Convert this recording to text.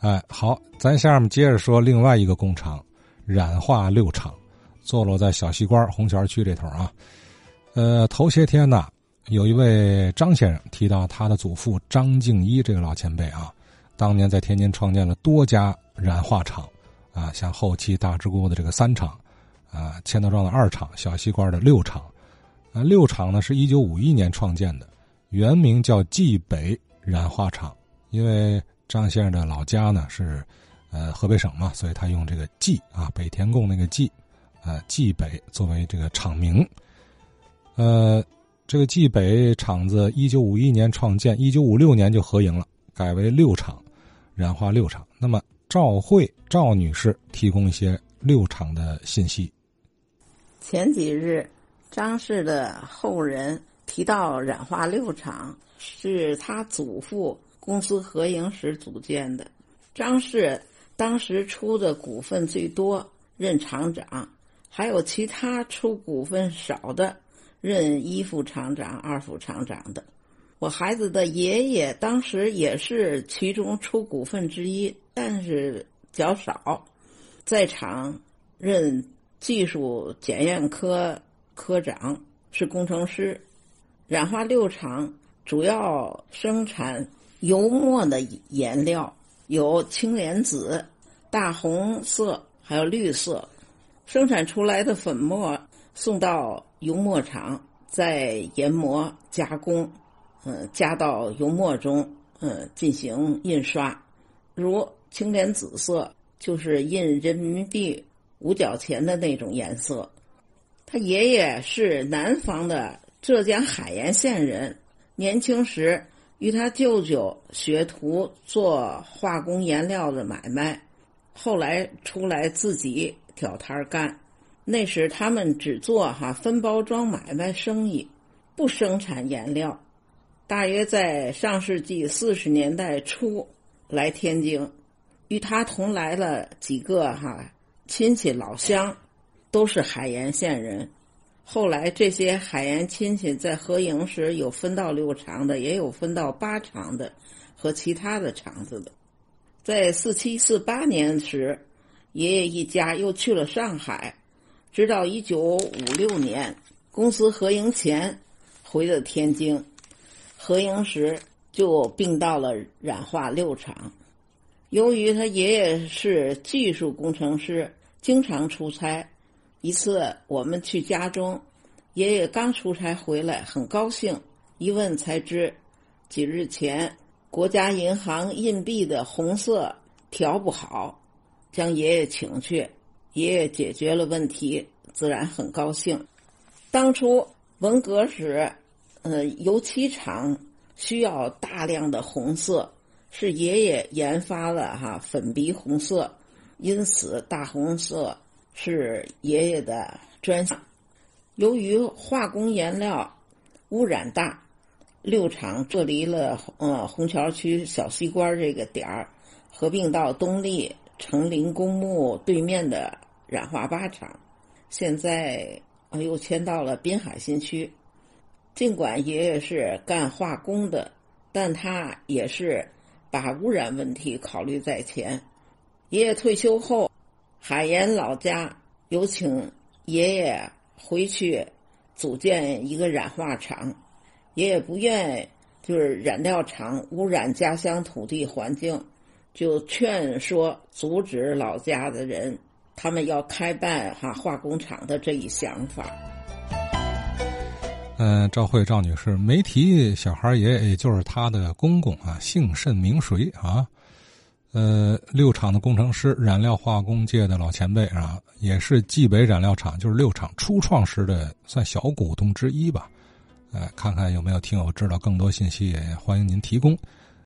哎，好，咱下面接着说另外一个工厂——染化六厂，坐落在小西关红桥区这头啊。呃，头些天呢，有一位张先生提到他的祖父张敬一这个老前辈啊，当年在天津创建了多家染化厂，啊，像后期大直沽的这个三厂，啊，千德庄的二厂，小西关的六厂，啊，六厂呢是一九五一年创建的，原名叫蓟北染化厂，因为。张先生的老家呢是，呃，河北省嘛，所以他用这个冀啊，北田贡那个冀，呃，冀北作为这个厂名。呃，这个冀北厂子一九五一年创建，一九五六年就合营了，改为六厂，染化六厂。那么赵慧赵女士提供一些六厂的信息。前几日，张氏的后人提到染化六厂是他祖父。公司合营时组建的，张氏当时出的股份最多，任厂长；还有其他出股份少的，任一副厂长、二副厂长的。我孩子的爷爷当时也是其中出股份之一，但是较少，在厂任技术检验科科长，是工程师。染化六厂主要生产。油墨的颜料有青莲紫、大红色，还有绿色。生产出来的粉末送到油墨厂，再研磨加工，嗯，加到油墨中，嗯，进行印刷。如青莲紫色，就是印人民币五角钱的那种颜色。他爷爷是南方的浙江海盐县人，年轻时。与他舅舅学徒做化工颜料的买卖，后来出来自己挑摊干。那时他们只做哈分包装买卖生意，不生产颜料。大约在上世纪四十年代初来天津，与他同来了几个哈亲戚老乡，都是海盐县人。后来，这些海盐亲戚在合营时，有分到六厂的，也有分到八厂的，和其他的厂子的。在四七四八年时，爷爷一家又去了上海，直到一九五六年公司合营前，回了天津。合营时就并到了染化六厂。由于他爷爷是技术工程师，经常出差。一次，我们去家中，爷爷刚出差回来，很高兴。一问才知，几日前国家银行硬币的红色调不好，将爷爷请去，爷爷解决了问题，自然很高兴。当初文革时，呃，油漆厂需要大量的红色，是爷爷研发了哈粉笔红色，因此大红色。是爷爷的专项。由于化工颜料污染大，六厂撤离了呃虹桥区小西关这个点儿，合并到东丽成林公墓对面的染化八厂。现在又迁到了滨海新区。尽管爷爷是干化工的，但他也是把污染问题考虑在前。爷爷退休后。海盐老家有请爷爷回去组建一个染化厂，爷爷不愿就是染料厂污染家乡土地环境，就劝说阻止老家的人他们要开办哈化工厂的这一想法。嗯，赵慧赵女士没提小孩爷爷，也就是他的公公啊，姓甚名谁啊？呃，六厂的工程师，染料化工界的老前辈啊，也是冀北染料厂，就是六厂初创时的算小股东之一吧。呃，看看有没有听友知道更多信息，也欢迎您提供。